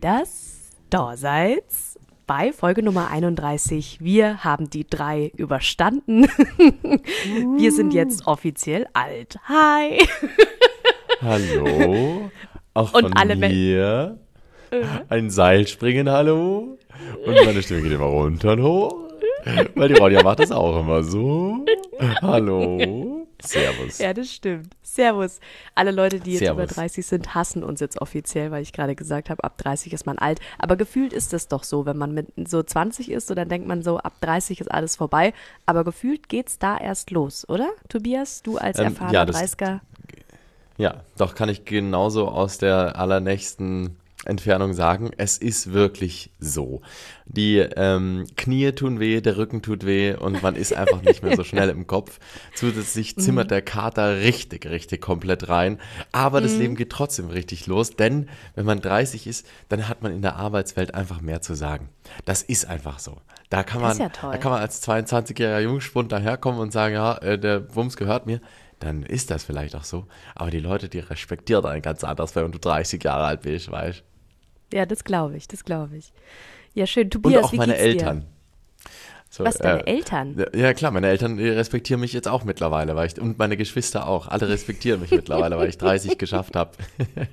Dass da seid bei Folge Nummer 31. Wir haben die drei überstanden. Wir sind jetzt offiziell alt. Hi. Hallo. Auch Und von alle Me- mir. Ein Seilspringen, hallo. Und meine Stimme geht immer runter und hoch. Weil die Ronja macht das auch immer so. Hallo. Servus. Ja, das stimmt. Servus. Alle Leute, die jetzt Servus. über 30 sind, hassen uns jetzt offiziell, weil ich gerade gesagt habe, ab 30 ist man alt. Aber gefühlt ist es doch so, wenn man mit so 20 ist, so dann denkt man so, ab 30 ist alles vorbei. Aber gefühlt geht's da erst los, oder? Tobias, du als Ähm, erfahrener ja, das- 30er. Ja, doch kann ich genauso aus der allernächsten Entfernung sagen. Es ist wirklich so. Die ähm, Knie tun weh, der Rücken tut weh und man ist einfach nicht mehr so schnell im Kopf. Zusätzlich zimmert der Kater richtig, richtig komplett rein. Aber das Leben geht trotzdem richtig los, denn wenn man 30 ist, dann hat man in der Arbeitswelt einfach mehr zu sagen. Das ist einfach so. Da kann man, ja da kann man als 22-jähriger Jungspund daherkommen und sagen, ja, äh, der Wumms gehört mir dann ist das vielleicht auch so. Aber die Leute, die respektieren einen ganz anders, wenn du 30 Jahre alt bist, weißt Ja, das glaube ich, das glaube ich. Ja, schön. Und Tobias, auch wie meine? Eltern. So, Was, deine äh, Eltern? Ja, klar, meine Eltern die respektieren mich jetzt auch mittlerweile, weil ich, und meine Geschwister auch. Alle respektieren mich mittlerweile, weil ich 30 geschafft habe.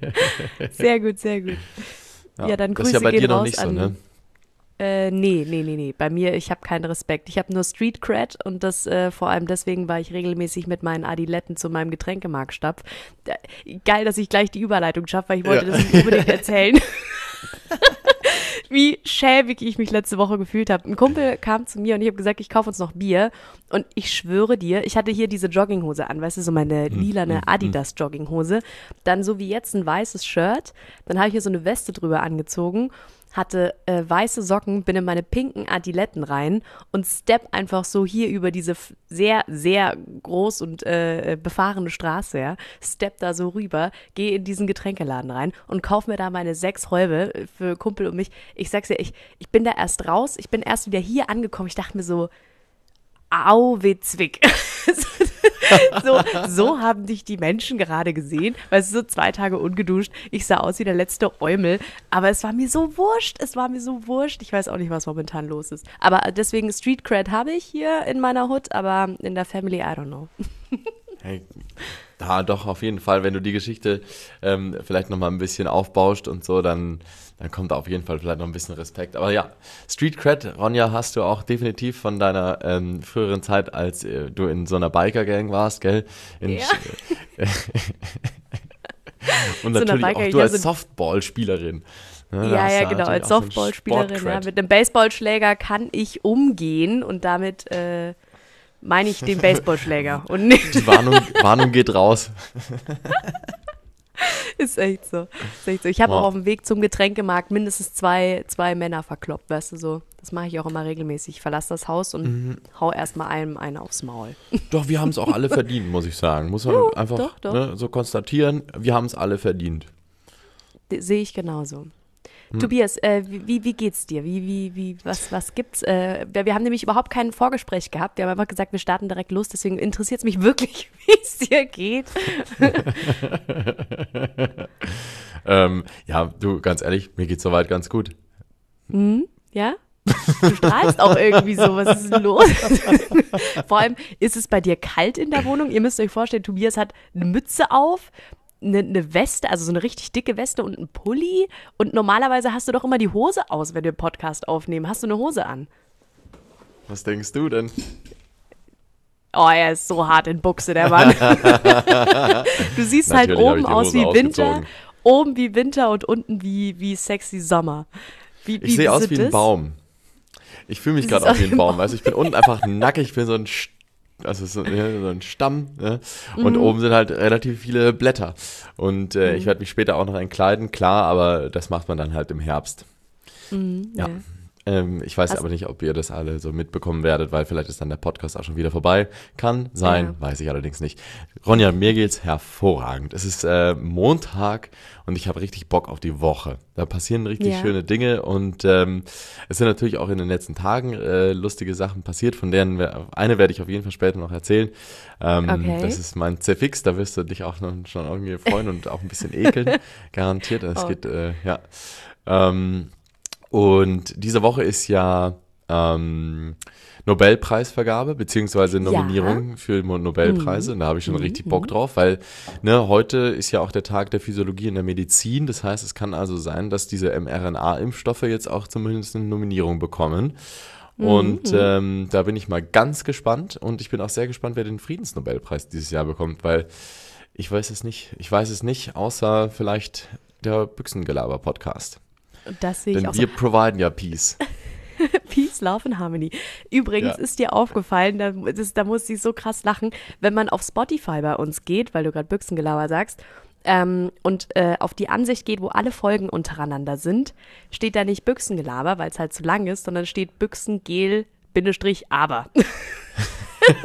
Sehr gut, sehr gut. Ja, dann das ist Grüße ja bei dir noch nicht so, ne? Äh, nee, nee, nee, nee. Bei mir, ich habe keinen Respekt. Ich habe nur Street Cred und das äh, vor allem deswegen, weil ich regelmäßig mit meinen Adiletten zu meinem Getränkemarkt stapf. Geil, dass ich gleich die Überleitung schaffe, weil ich wollte Ja. das nicht unbedingt erzählen. Wie schäbig ich mich letzte Woche gefühlt habe. Ein Kumpel kam zu mir und ich habe gesagt, ich kaufe uns noch Bier. Und ich schwöre dir, ich hatte hier diese Jogginghose an, weißt du, so meine lilane Adidas Jogginghose. Dann so wie jetzt ein weißes Shirt. Dann habe ich hier so eine Weste drüber angezogen hatte äh, weiße Socken, bin in meine pinken Adiletten rein und step einfach so hier über diese sehr, sehr groß und äh, befahrene Straße, ja, step da so rüber, gehe in diesen Getränkeladen rein und kauf mir da meine sechs Häube äh, für Kumpel und mich. Ich sag's dir, ich, ich bin da erst raus, ich bin erst wieder hier angekommen, ich dachte mir so, au, witzig. so, so haben dich die Menschen gerade gesehen. Weißt du, so zwei Tage ungeduscht. Ich sah aus wie der letzte Eumel. Aber es war mir so wurscht. Es war mir so wurscht. Ich weiß auch nicht, was momentan los ist. Aber deswegen Street Cred habe ich hier in meiner Hut, aber in der Family, I don't know. Hey, da doch, auf jeden Fall, wenn du die Geschichte ähm, vielleicht nochmal ein bisschen aufbauscht und so, dann, dann kommt da auf jeden Fall vielleicht noch ein bisschen Respekt. Aber ja, Street Cred, Ronja, hast du auch definitiv von deiner ähm, früheren Zeit, als äh, du in so einer Biker-Gang warst, gell? In, Ja. und So natürlich Biker- auch du als so- Softball-Spielerin. Ne, Ja, ja, genau. Als Softballspielerin. Ja, mit einem Baseballschläger kann ich umgehen und damit äh, meine ich den Baseballschläger und nicht. Die Warnung, Warnung geht raus. Ist echt so. Ist echt so. Ich habe Wow. auch auf dem Weg zum Getränkemarkt mindestens zwei, zwei Männer verkloppt, weißt du so. Das mache ich auch immer regelmäßig. Ich verlasse das Haus und Mhm. hau erstmal einem einen aufs Maul. Doch, wir haben es auch alle verdient, muss ich sagen. Muss man Ja, einfach doch, doch. Ne, so konstatieren. Wir haben es alle verdient. Sehe ich genauso. Hm. Tobias, äh, wie, wie, geht's dir? Wie, wie, wie, was, was gibt's? Äh, wir, haben nämlich überhaupt kein Vorgespräch gehabt. Wir haben einfach gesagt, wir starten direkt los. Deswegen interessiert es mich wirklich, wie es dir geht. Ähm, ja, du, ganz ehrlich, mir geht's soweit ganz gut. Ja? Du strahlst auch irgendwie so. Was ist denn los? Vor allem, ist es bei dir kalt in der Wohnung? Ihr müsst euch vorstellen, Tobias hat eine Mütze auf, eine, eine Weste, also so eine richtig dicke Weste und einen Pulli. Und normalerweise hast du doch immer die Hose aus, wenn wir Podcast aufnehmen. Hast du eine Hose an? Was denkst du denn? Oh, er ist so hart in Buchse, der Mann. du siehst halt Natürlich hab oben aus wie Winter, oben wie Winter und unten wie, wie sexy Sommer. Wie, Ich sehe aus wie ein das? Baum. Ich fühle mich gerade auch wie aus wie ein ein Baum. Baum. Weißt du, ich bin unten einfach nackig, ich bin so ein, St- also so, ja, so ein Stamm. Ne? Und Mhm. oben sind halt relativ viele Blätter. Und äh, ich werde mich später auch noch entkleiden, klar, aber das macht man dann halt im Herbst. Mhm, Ja. ja. Ähm, ich weiß Hast- aber nicht, ob ihr das alle so mitbekommen werdet, weil vielleicht ist dann der Podcast auch schon wieder vorbei. Kann sein, Ja. weiß ich allerdings nicht. Ronja, mir geht's hervorragend. Es ist äh, Montag und ich habe richtig Bock auf die Woche. Da passieren richtig Ja. schöne Dinge und ähm, es sind natürlich auch in den letzten Tagen äh, lustige Sachen passiert, von denen wir, eine werde ich auf jeden Fall später noch erzählen. Ähm, Okay. Das ist mein Zfix, da wirst du dich auch noch, schon irgendwie freuen und auch ein bisschen ekeln. Garantiert. Es Oh. geht, äh, ja. Ähm, und diese Woche ist ja ähm, Nobelpreisvergabe beziehungsweise Nominierung für Mo- Nobelpreise. Und da habe ich schon richtig Bock drauf, weil ne, heute ist ja auch der Tag der Physiologie in der Medizin. Das heißt, es kann also sein, dass diese mRNA-Impfstoffe jetzt auch zumindest eine Nominierung bekommen. Und ähm, da bin ich mal ganz gespannt und ich bin auch sehr gespannt, wer den Friedensnobelpreis dieses Jahr bekommt, weil ich weiß es nicht. Ich weiß es nicht, außer vielleicht der Büchsengelaber-Podcast. Das sehe ich Denn auch so. wir providen ja Peace. Peace, Love and Harmony. Übrigens Ja. ist dir aufgefallen, da, das, da muss ich so krass lachen, wenn man auf Spotify bei uns geht, weil du gerade Büchsengelaber sagst, ähm, und äh, auf die Ansicht geht, wo alle Folgen untereinander sind, steht da nicht Büchsengelaber, weil es halt zu lang ist, sondern steht Büchsengel, Bindestrich, aber.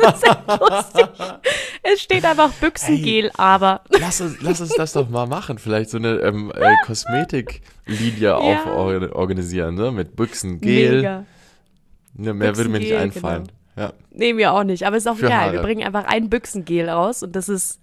das ist echt lustig. Es steht einfach Büchsengel, aber. Lass uns, lass uns das doch mal machen. Vielleicht so eine ähm, äh, Kosmetiklinie or organisieren, ne? Mit Büchsen, Gel. Mega. Ne, mehr würde mir nicht Büchsengel, einfallen. Ja. Nee, mir auch nicht, aber ist auch Für egal. Haare. Wir bringen einfach ein Büchsengel raus und das ist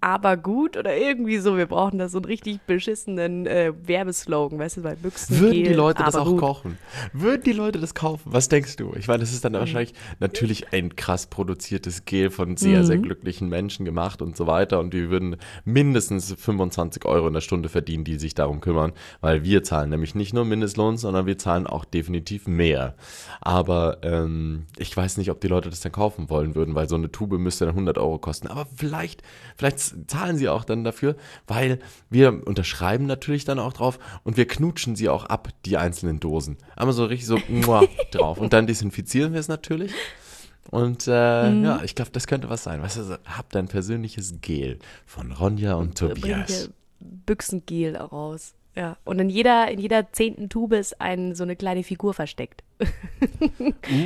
aber gut oder irgendwie so. Wir brauchen da so einen richtig beschissenen äh, Werbeslogan, weißt du, weil Büchsengel. Würden die Leute das auch gut. kaufen? Würden die Leute das kaufen? Was denkst du? Ich meine, das ist dann Mhm. wahrscheinlich natürlich ein krass produziertes Gel von sehr, sehr Mhm. glücklichen Menschen gemacht und so weiter. Und die würden mindestens 25 Euro in der Stunde verdienen, die sich darum kümmern. Weil wir zahlen nämlich nicht nur Mindestlohn, sondern wir zahlen auch definitiv mehr. Aber ähm, ich weiß nicht, ob die Leute das dann kaufen wollen würden, weil so eine Tube müsste dann 100 Euro kosten. Aber vielleicht, vielleicht zahlen sie auch dann dafür, weil wir unterschreiben natürlich dann auch drauf und wir knutschen sie auch ab, die einzelnen Dosen. Aber so richtig so drauf. Und dann desinfizieren wir es natürlich. Und äh, Mhm. ja, ich glaube, das könnte was sein. Weißt du, hab dein persönliches Gel von Ronja und Tobias. Büchsengel raus. Ja. Und in jeder, in jeder zehnten Tube ist ein, so eine kleine Figur versteckt.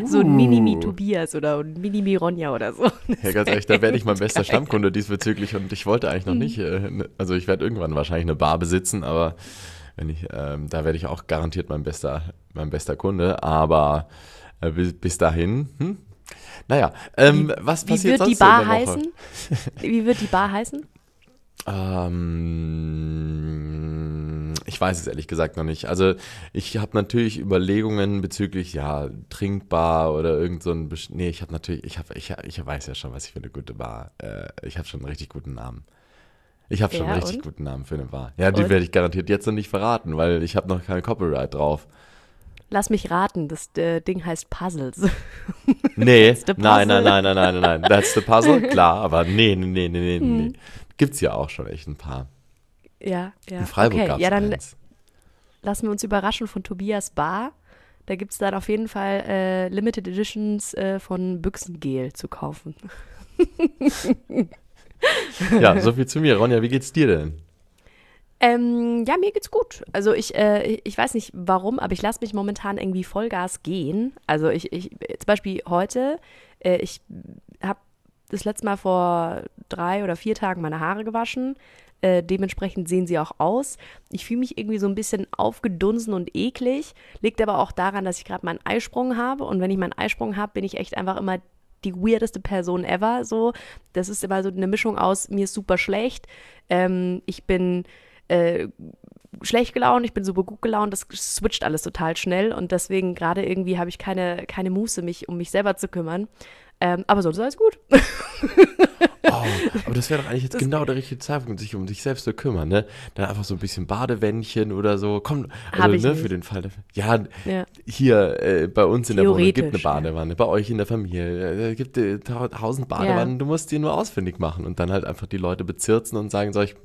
So ein Minimi Tobias oder ein Minimi Ronja oder so. Ja, ganz ehrlich, da werde ich mein bester Geil. Stammkunde diesbezüglich und ich wollte eigentlich noch nicht, äh, ne- also ich werde irgendwann wahrscheinlich eine Bar besitzen, aber wenn ich, ähm, da werde ich auch garantiert mein bester, mein bester Kunde, aber äh, bis, bis dahin, hm? Naja, ähm, was Wie passiert wird die sonst so Bar heißen? Wie wird die Bar heißen? Ähm, ich weiß es ehrlich gesagt noch nicht. Also ich habe natürlich Überlegungen bezüglich, ja, trinkbar oder irgend so ein, Besch- nee, ich habe natürlich, ich habe, ich, ich weiß ja schon, was ich für eine gute Bar, äh, ich habe schon einen richtig guten Namen. Ich habe schon Ja, einen richtig und? guten Namen für eine Bar. Ja, die Und? werde ich garantiert jetzt noch nicht verraten, weil ich habe noch kein Copyright drauf. Lass mich raten, das äh, Ding heißt Puzzles. Nee, the nein, nein, puzzle. nein, nein, nein, nein. That's the puzzle, klar, aber nee, nee, nee, nee, nee, Hm. nee. Gibt's ja auch schon echt ein paar. Ja, ja. In Freiburg okay, gab's ja, dann eins. lassen wir uns überraschen von Tobias Bar. Da gibt es dann auf jeden Fall äh, Limited Editions äh, von Büchsengel zu kaufen. Ja, so viel zu mir. Ronja, wie geht's dir denn? Ähm, ja, mir geht's gut. Also ich, äh, ich weiß nicht warum, aber ich lasse mich momentan irgendwie Vollgas gehen. Also ich, ich zum Beispiel heute, äh, ich das letzte Mal vor drei oder vier Tagen meine Haare gewaschen. Äh, dementsprechend sehen sie auch aus. Ich fühle mich irgendwie so ein bisschen aufgedunsen und eklig. Liegt aber auch daran, dass ich gerade meinen Eisprung habe. Und wenn ich meinen Eisprung habe, bin ich echt einfach immer die weirdeste Person ever. So, das ist immer so eine Mischung aus mir ist super schlecht, ähm, ich bin äh, schlecht gelaunt, ich bin super gut gelaunt, das switcht alles total schnell und deswegen gerade irgendwie habe ich keine, keine Muße, mich um mich selber zu kümmern. Ähm, aber sonst ist alles gut. Oh, aber das wäre doch eigentlich jetzt genau der richtige Zeitpunkt, sich um sich selbst zu kümmern, ne? Dann einfach so ein bisschen Badewändchen oder so. Komm, also, ne, nicht. für den Fall. der- Ja, Ja. hier äh, bei uns in der Wohnung gibt eine Badewanne, bei euch in der Familie äh, gibt äh, tau- tausend Badewannen, du musst die nur ausfindig machen und dann halt einfach die Leute bezirzen und sagen, so, ich,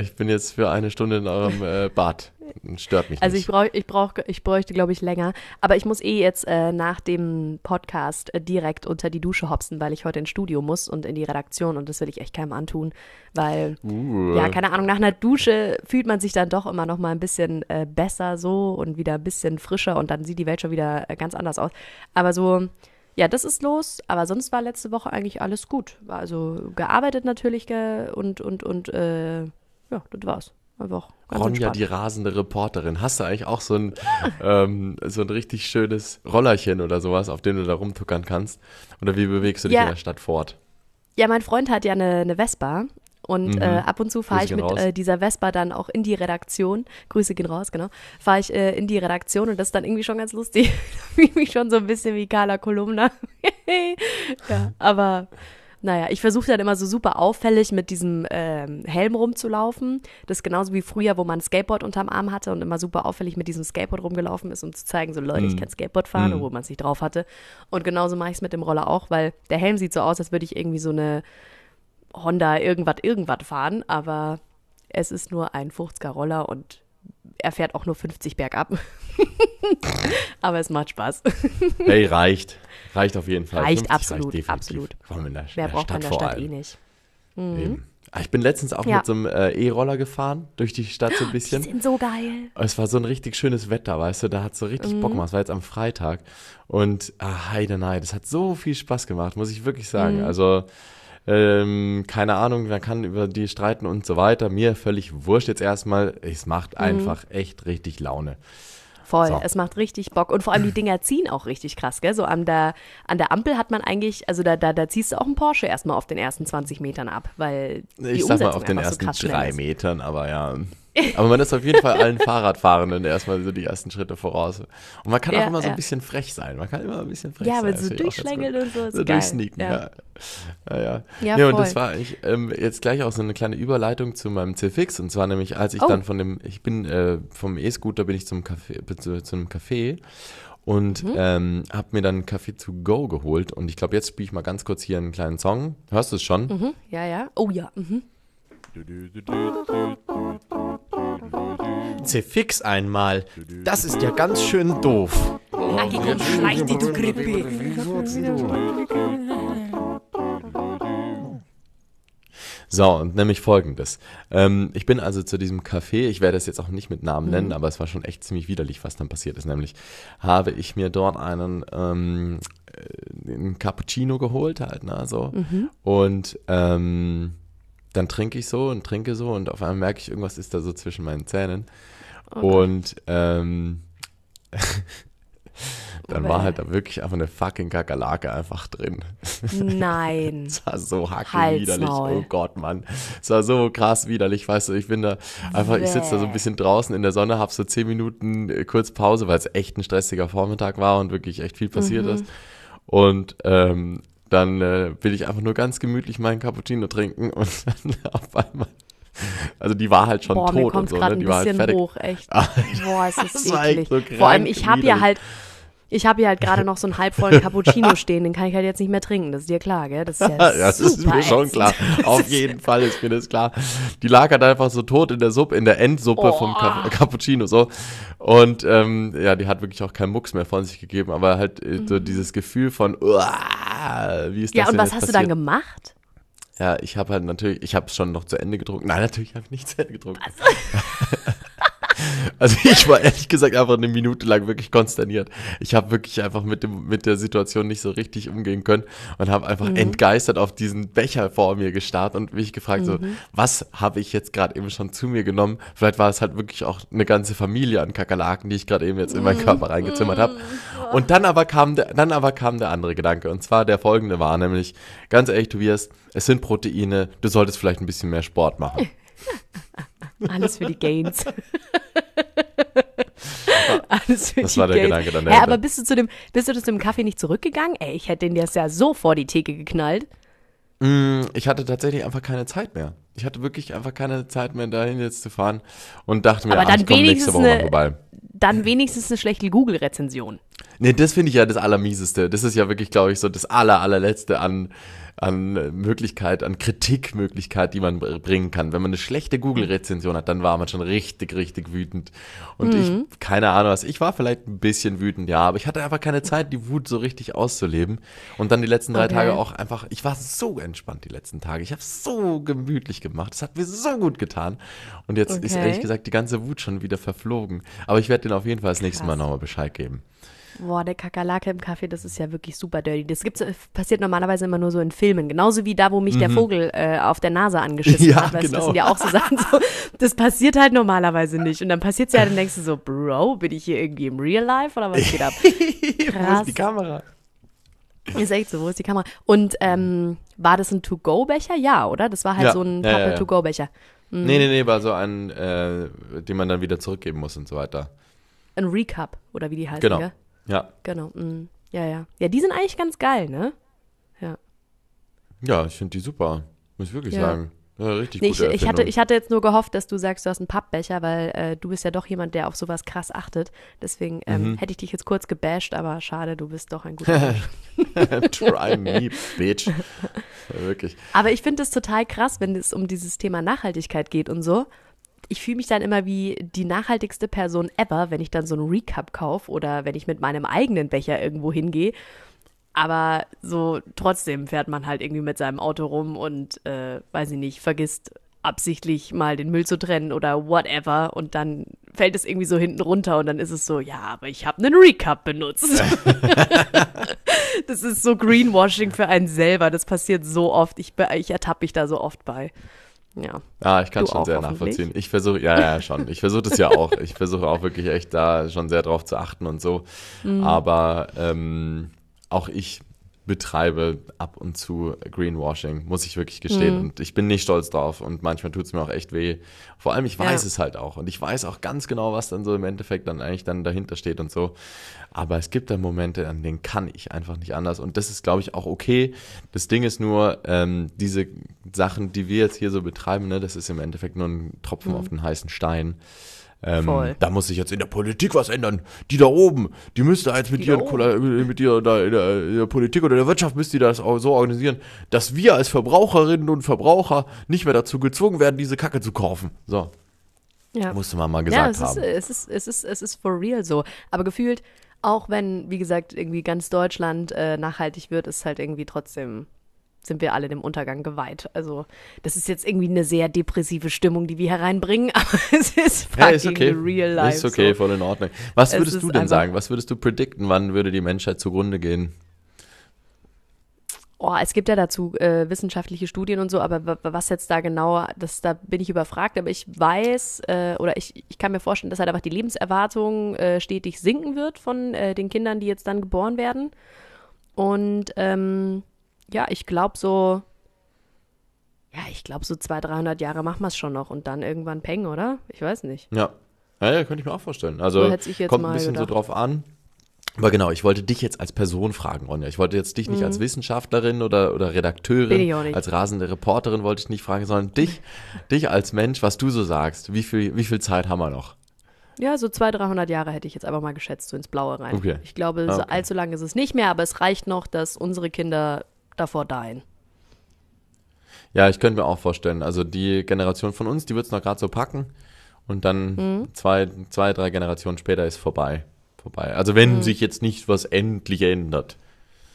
ich bin jetzt für eine Stunde in eurem äh, Bad. Stört mich Also nicht. ich brauche, ich brauche, ich bräuchte, glaube ich, länger. Aber ich muss eh jetzt äh, nach dem Podcast äh, direkt unter die Dusche hopsen, weil ich heute ins Studio muss und in die Redaktion und das will ich echt keinem antun, weil Uh. ja keine Ahnung nach einer Dusche fühlt man sich dann doch immer noch mal ein bisschen äh, besser so und wieder ein bisschen frischer und dann sieht die Welt schon wieder äh, ganz anders aus. Aber so ja, das ist los, aber sonst war letzte Woche eigentlich alles gut. War also gearbeitet natürlich und und und äh, ja, das war's. Einfach ganz Ronja, entspannt. die rasende Reporterin. Hast du eigentlich auch so ein, ähm, so ein richtig schönes Rollerchen oder sowas, auf dem du da rumtuckern kannst? Oder wie bewegst du dich Ja. in der Stadt fort? Ja, mein Freund hat ja eine, eine Vespa und Mhm. äh, ab und zu fahre ich mit äh, dieser Vespa dann auch in die Redaktion. Grüße gehen raus, genau. Fahre ich äh, in die Redaktion und das ist dann irgendwie schon ganz lustig. Fühle ich mich schon so ein bisschen wie Carla Kolumna. ja, aber naja, ich versuche dann immer so super auffällig mit diesem ähm, Helm rumzulaufen. Das ist genauso wie früher, wo man ein Skateboard unterm Arm hatte und immer super auffällig mit diesem Skateboard rumgelaufen ist, um zu zeigen, so Leute, ich Mhm. kann Skateboard fahren, obwohl man es nicht drauf hatte. Und genauso mache ich es mit dem Roller auch, weil der Helm sieht so aus, als würde ich irgendwie so eine Honda irgendwas irgendwas fahren, aber es ist nur ein 50er Roller und er fährt auch nur 50 bergab. aber es macht Spaß. Hey, reicht. Reicht auf jeden Fall. Reicht 50 absolut, definitiv. absolut. Vor in der, Wer der braucht man Stadt in der Stadt eh nicht? Eben. Ah, Ich bin letztens auch Ja. mit so einem äh, E-Roller gefahren durch die Stadt so ein Die bisschen. sind so geil. Es war so ein richtig schönes Wetter, weißt du, da hat so richtig Mhm. Bock gemacht. Es war jetzt am Freitag. Und ah, heide nein, das hat so viel Spaß gemacht, muss ich wirklich sagen. Mhm. Also, ähm, keine Ahnung, man kann über die streiten und so weiter. Mir völlig wurscht jetzt erstmal. Es macht Mhm. einfach echt richtig Laune. Voll, So. es macht richtig Bock. Und vor allem die Dinger ziehen auch richtig krass, gell? So an der, an der Ampel hat man eigentlich, also da, da, da ziehst du auch einen Porsche erstmal auf den ersten 20 Metern ab, weil die Ich sag mal Umsetzung auf den ersten so drei. Metern, aber ja. Aber man ist auf jeden Fall allen Fahrradfahrenden erstmal so die ersten Schritte voraus. Und man kann auch Ja, immer so ein ja. bisschen frech sein. Man kann immer ein bisschen frech Ja, sein. wenn Das so auch gut. und so, ist So geil. durchsneaken, Ja. ja. Ja, ja. Ja, und das war ich, ähm, jetzt gleich auch so eine kleine Überleitung zu meinem C-Fix. Und zwar nämlich, als ich Oh. dann von dem, ich bin äh, vom E-Scooter bin ich zum Café, zu, zu einem Café und Mhm. ähm, habe mir dann einen Kaffee to go geholt. Und ich glaube, jetzt spiele ich mal ganz kurz hier einen kleinen Song. Hörst du es schon? Mhm, ja, ja. Oh ja. Mhm. C-Fix einmal. Das ist ja ganz schön doof. Nackig und schleich die du Grippe. So, und nämlich folgendes. Ähm, ich bin also zu diesem Café, ich werde es jetzt auch nicht mit Namen nennen, aber es war schon echt ziemlich widerlich, was dann passiert ist. Nämlich habe ich mir dort einen, ähm, äh, einen Cappuccino geholt halt, ne, so. Und ähm, dann trinke ich so und trinke so und auf einmal merke ich, irgendwas ist da so zwischen meinen Zähnen. Und ähm, dann war Bäh. halt da wirklich einfach eine fucking Kakerlake einfach drin. Nein. Es war so hackenwiderlich. Oh Gott, Mann. Es war so krass widerlich, weißt du. Ich bin da einfach, ich sitze da so ein bisschen draußen in der Sonne, hab so zehn Minuten äh, kurz Pause, weil es echt ein stressiger Vormittag war und wirklich echt viel passiert Mhm. ist. Und ähm, dann äh, will ich einfach nur ganz gemütlich meinen Cappuccino trinken und dann auf einmal. Also die war halt schon Boah, tot und kommt so, gerade ne? ein Die war halt bisschen fertig. hoch, echt. Alter, Boah, es ist Das echt eklig. so Vor allem, ich habe ja halt, ich habe ja halt gerade noch so einen halbvollen Cappuccino stehen, den kann ich halt jetzt nicht mehr trinken. Das ist dir klar, gell? Das ist ja, Ja, das ist mir schon ätzend. klar. Auf jeden Fall ist mir das klar. Die lag halt einfach so tot in der Suppe, in der Endsuppe vom Oh. Ca Cappuccino so. Und ähm, ja, die hat wirklich auch keinen Mucks mehr von sich gegeben, aber halt äh, so dieses Gefühl von, uah, wie ist das Mhm. Ja, und was hast du passiert? dann gemacht? Ja, ich habe halt natürlich, ich habe es schon noch zu Ende getrunken. Nein, natürlich habe ich nicht zu Ende getrunken. Also ich war ehrlich gesagt einfach eine Minute lang wirklich konsterniert. Ich habe wirklich einfach mit, dem, mit der Situation nicht so richtig umgehen können und habe Mhm. einfach entgeistert auf diesen Becher vor mir gestarrt und mich gefragt, so, Mhm. was habe ich jetzt gerade eben schon zu mir genommen? Vielleicht war es halt wirklich auch eine ganze Familie an Kakerlaken, die ich gerade eben jetzt in Mhm. meinen Körper reingezimmert habe. Und dann aber, kam der, dann aber kam der andere Gedanke und zwar der folgende war nämlich, ganz ehrlich Tobias, es sind Proteine, du solltest vielleicht ein bisschen mehr Sport machen. Alles für die Gains. Alles für Das war der Gains. Gedanke dann dahinter. aber bist du zu dem, bist du zu dem Kaffee nicht zurückgegangen? Ey, ich hätte den jetzt ja so vor die Theke geknallt. Mm, Ich hatte tatsächlich einfach keine Zeit mehr. Ich hatte wirklich einfach keine Zeit mehr, dahin jetzt zu fahren und dachte mir, Aber ah, dann ich komme nächste wenigstens Woche mal eine- vorbei. Dann wenigstens eine schlechte Google-Rezension. Nee, das finde ich ja das Allermieseste. Das ist ja wirklich, glaube ich, so das aller, allerletzte an, an Möglichkeit, an Kritikmöglichkeit, die man bringen kann. Wenn man eine schlechte Google-Rezension hat, dann war man schon richtig, richtig wütend. Und Mhm. ich, keine Ahnung was, ich war vielleicht ein bisschen wütend, ja, aber ich hatte einfach keine Zeit, die Wut so richtig auszuleben. Und dann die letzten drei Okay. Tage auch einfach, ich war so entspannt die letzten Tage. Ich habe so gemütlich gemacht. Es hat mir so gut getan. Und jetzt ist Okay. ehrlich gesagt die ganze Wut schon wieder verflogen. Aber ich werde dir auf jeden Fall das nächste Mal Krass. nochmal Bescheid geben. Boah, der Kakerlake im Kaffee, das ist ja wirklich super dirty. Das gibt's, äh, passiert normalerweise immer nur so in Filmen. Genauso wie da, wo mich der Vogel äh, auf der Nase angeschissen Mhm. Ja, hat. Weißt genau. das sind ja auch so Sachen. So, das passiert halt normalerweise nicht. Und dann passiert's ja, dann denkst du so, Bro, bin ich hier irgendwie im Real Life oder was geht ab? Wo Krass. ist die Kamera? Ist echt so, wo ist die Kamera? Und ähm, war das ein To-Go-Becher? Ja, oder? Das war halt Ja, so ein Pappe. To-Go-Becher. Nee, nee, nee, war so ein, äh, den man dann wieder zurückgeben muss und so weiter. Ein Recap, oder wie die heißen, Genau. gell? Ja. Genau. mm. Ja, ja. Ja, die sind eigentlich ganz geil, ne? Ja, ich finde die super. Muss ich wirklich Ja. sagen. Ja, richtig Nee, ich, gute ich, hatte, ich hatte jetzt nur gehofft, dass du sagst, du hast einen Pappbecher, weil äh, du bist ja doch jemand, der auf sowas krass achtet. Deswegen ähm, Mhm. hätte ich dich jetzt kurz gebasht, aber schade, du bist doch ein guter Mensch. Try me, bitch. Ja, wirklich. Aber ich finde es total krass, wenn es um dieses Thema Nachhaltigkeit geht und so. Ich fühle mich dann immer wie die nachhaltigste Person ever, wenn ich dann so einen Recap kaufe oder wenn ich mit meinem eigenen Becher irgendwo hingehe. Aber so trotzdem fährt man halt irgendwie mit seinem Auto rum und, äh, weiß ich nicht, vergisst absichtlich mal den Müll zu trennen oder whatever und dann fällt es irgendwie so hinten runter und dann ist es so, ja, aber ich habe einen Recap benutzt. das ist so Greenwashing für einen selber. Das passiert so oft. Ich, ich ertappe mich da so oft bei. Ja. Ah, ich kann Du schon sehr nachvollziehen. Ich versuche, ja, ja, schon. Ich versuche das ja auch. Ich versuche auch wirklich echt da schon sehr drauf zu achten und so. Mhm. Aber ähm, auch ich betreibe ab und zu Greenwashing, muss ich wirklich gestehen. Mhm. Und ich bin nicht stolz drauf und manchmal tut es mir auch echt weh. Vor allem, ich weiß Ja. es halt auch. Und ich weiß auch ganz genau, was dann so im Endeffekt dann eigentlich dann dahinter steht und so. Aber es gibt dann Momente, an denen kann ich einfach nicht anders. Und das ist, glaube ich, auch okay. Das Ding ist nur, ähm, diese Sachen, die wir jetzt hier so betreiben, ne, das ist im Endeffekt nur ein Tropfen auf den heißen Stein. Ähm. Da muss sich jetzt in der Politik was ändern. Die da oben, die müsste jetzt mit Die da oben. kolla- mit dir da in der, in der Politik oder der Wirtschaft müsste die das auch so organisieren, dass wir als Verbraucherinnen und Verbraucher nicht mehr dazu gezwungen werden, diese Kacke zu kaufen. So, ja. musste man mal Ja, gesagt es ist, haben. es, ist, es, ist, es ist for real so. Aber gefühlt, auch wenn, wie gesagt, irgendwie ganz Deutschland äh, nachhaltig wird, ist halt irgendwie trotzdem, sind wir alle dem Untergang geweiht. Also, das ist jetzt irgendwie eine sehr depressive Stimmung, die wir hereinbringen, aber es ist Ja, fucking ist okay. real life. Ist okay, voll in Ordnung. Was Es würdest du denn sagen? Was würdest du predikten? Wann würde die Menschheit zugrunde gehen? Oh, es gibt ja dazu äh, wissenschaftliche Studien und so, aber wa- was jetzt da genau, das, da bin ich überfragt, aber ich weiß äh, oder ich, ich kann mir vorstellen, dass halt einfach die Lebenserwartung äh, stetig sinken wird von äh, den Kindern, die jetzt dann geboren werden. Und ähm, ja, ich glaube so, ja, ich glaube so 200, 300 Jahre machen wir es schon noch und dann irgendwann Peng, oder? Ich weiß nicht. Ja. Ja, ja könnte ich mir auch vorstellen. Also So kommt ein bisschen gedacht. so drauf an. Aber genau, ich wollte dich jetzt als Person fragen, Ronja. Ich wollte jetzt dich nicht als Wissenschaftlerin oder, oder Mhm. Bin ich Redakteurin, auch nicht. als rasende Reporterin wollte ich nicht fragen, sondern dich, dich als Mensch, was du so sagst. Wie viel, wie viel Zeit haben wir noch? Ja, so 200, 300 Jahre hätte ich jetzt einfach mal geschätzt, so ins Blaue rein. Okay. Ich glaube, Ah, so okay. allzu lange ist es nicht mehr, aber es reicht noch, dass unsere Kinder davor dieen. Ja, ich könnte mir auch vorstellen. Also die Generation von uns, die wird es noch gerade so packen. Und dann Mhm. zwei, zwei, drei Generationen später ist vorbei. vorbei. Also wenn Mhm. sich jetzt nicht was endlich ändert.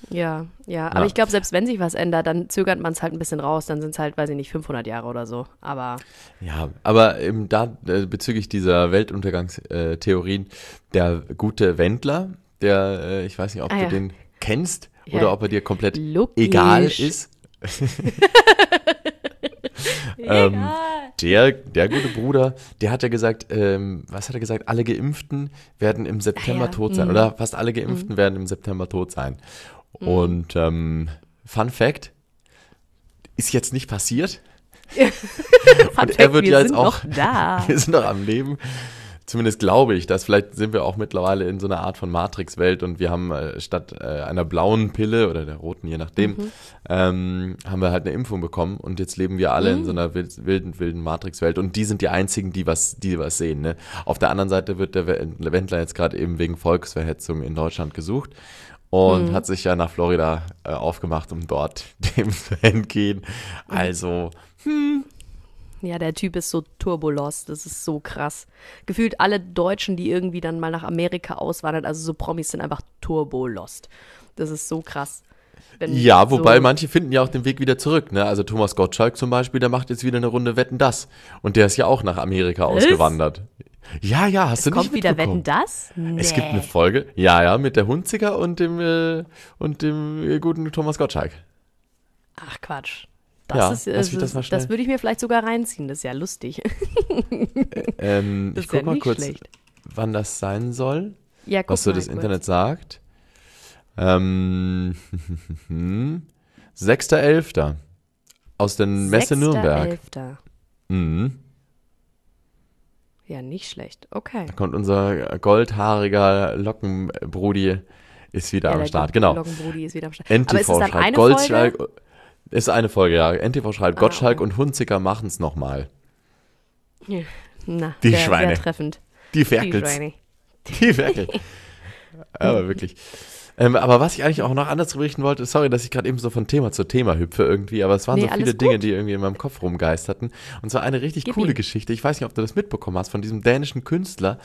Ja, ja. Aber Ja. ich glaube, selbst wenn sich was ändert, dann zögert man es halt ein bisschen raus. Dann sind es halt, weiß ich nicht, 500 Jahre oder so. Aber Ja, aber ähm, da äh, bezüglich dieser Weltuntergangstheorien, der gute Wendler, der, äh, ich weiß nicht, ob Ah, du ja. den kennst Ja. oder ob er dir komplett Logisch. egal ist. ähm, der, der gute Bruder, der hat ja gesagt, ähm, was hat er gesagt? Alle Geimpften werden im September Ah, ja. tot sein. Mhm. Oder fast alle Geimpften werden im September tot sein. Und ähm, Fun Fact, ist jetzt nicht passiert. Und er wird wir ja jetzt auch- da. Wir sind noch am Leben. Zumindest glaube ich, dass vielleicht sind wir auch mittlerweile in so einer Art von Matrix-Welt und wir haben äh, statt äh, einer blauen Pille oder der roten, je nachdem, Mhm. ähm, haben wir halt eine Impfung bekommen und jetzt leben wir alle Mhm. in so einer wild- wilden, wilden Matrix-Welt und die sind die einzigen, die was, die was sehen. Ne? Auf der anderen Seite wird der Wendler jetzt gerade eben wegen Volksverhetzung in Deutschland gesucht und Mhm. hat sich ja nach Florida äh, aufgemacht, um dort dem zu entgehen. Also, Ja, der Typ ist so turbolos, das ist so krass. Gefühlt alle Deutschen, die irgendwie dann mal nach Amerika auswandern, also so Promis, sind einfach turbolost. Das ist so krass. Wenn Ja, wobei so, manche finden ja auch den Weg wieder zurück. Ne? Also Thomas Gottschalk zum Beispiel, der macht jetzt wieder eine Runde Wetten das. Und der ist ja auch nach Amerika ausgewandert. Ja, ja, hast du Kommt nicht wieder? Wetten das? Nee. Es gibt eine Folge, ja, ja, mit der Hunziger und dem, äh, und dem äh, guten Thomas Gottschalk. Ach Quatsch. Das Ja, ist, das mal schnell- das würde ich mir vielleicht sogar reinziehen, das ist ja lustig. Ähm, Das ich ist ja mal kurz, schlecht. wann das sein soll, Ja, guck was so das kurz. Internet sagt. Ähm, 6.11. Aus der Messe Nürnberg. 6.11.. Mhm. Ja, nicht schlecht. Okay. Da kommt unser goldhaariger Lockenbrudi ist wieder ja, am Start. Genau. Lockenbrudi ist wieder am Start. Aber ist es dann eine. Folge? Ist eine Folge, ja. NTV schreibt Ah, Gottschalk und Hunziker machen es nochmal. Na, Die sehr, Schweine. Sehr treffend. Die Die Ferkels. Schweine. Die Ferkel. aber wirklich. Ähm, aber was ich eigentlich auch noch anders berichten wollte, sorry, dass ich gerade eben so von Thema zu Thema hüpfe irgendwie, aber es waren Nee, so viele Dinge, die irgendwie in meinem Kopf rumgeisterten. Und zwar eine richtig Gib coole ihm. Geschichte. Ich weiß nicht, ob du das mitbekommen hast, von diesem dänischen Künstler,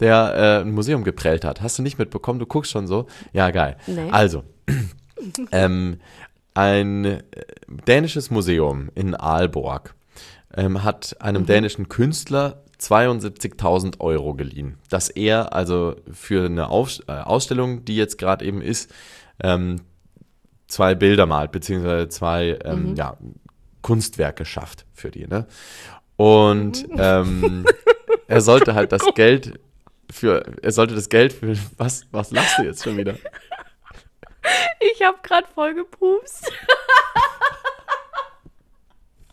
der äh, ein Museum geprellt hat. Hast du nicht mitbekommen? Du guckst schon so. Ja, geil. Nee. Also, ähm, ein äh, dänisches Museum in Aalborg ähm, hat einem Mhm. dänischen Künstler 72.000 Euro geliehen, dass er also für eine Auf äh, Ausstellung, die jetzt gerade eben ist, ähm, zwei Bilder malt, beziehungsweise zwei ähm, Mhm. ja, Kunstwerke schafft für die. Ne? Und Mhm. ähm, er sollte halt das Geld für, er sollte das Geld für, was, was lachst du jetzt schon wieder? Ich habe gerade voll gepupst.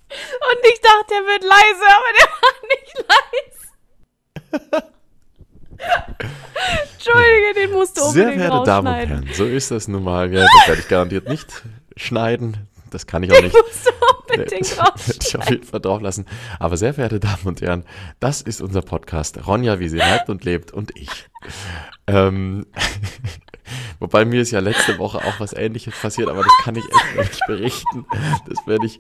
Und ich dachte, er wird leise, aber der war nicht leise. Entschuldige, den musst du Sehr unbedingt verehrte Damen und. Herren, so ist das nun mal. Ja, das werde ich garantiert nicht schneiden. Das kann ich auch nicht. Musst du unbedingt das werde ich auf jeden Fall drauf lassen. Aber sehr verehrte Damen und Herren, das ist unser Podcast. Ronja, wie sie lebt und lebt und ich. Ähm, wobei mir ist ja letzte Woche auch was ähnliches passiert, aber das kann ich echt nicht berichten. Das werde ich,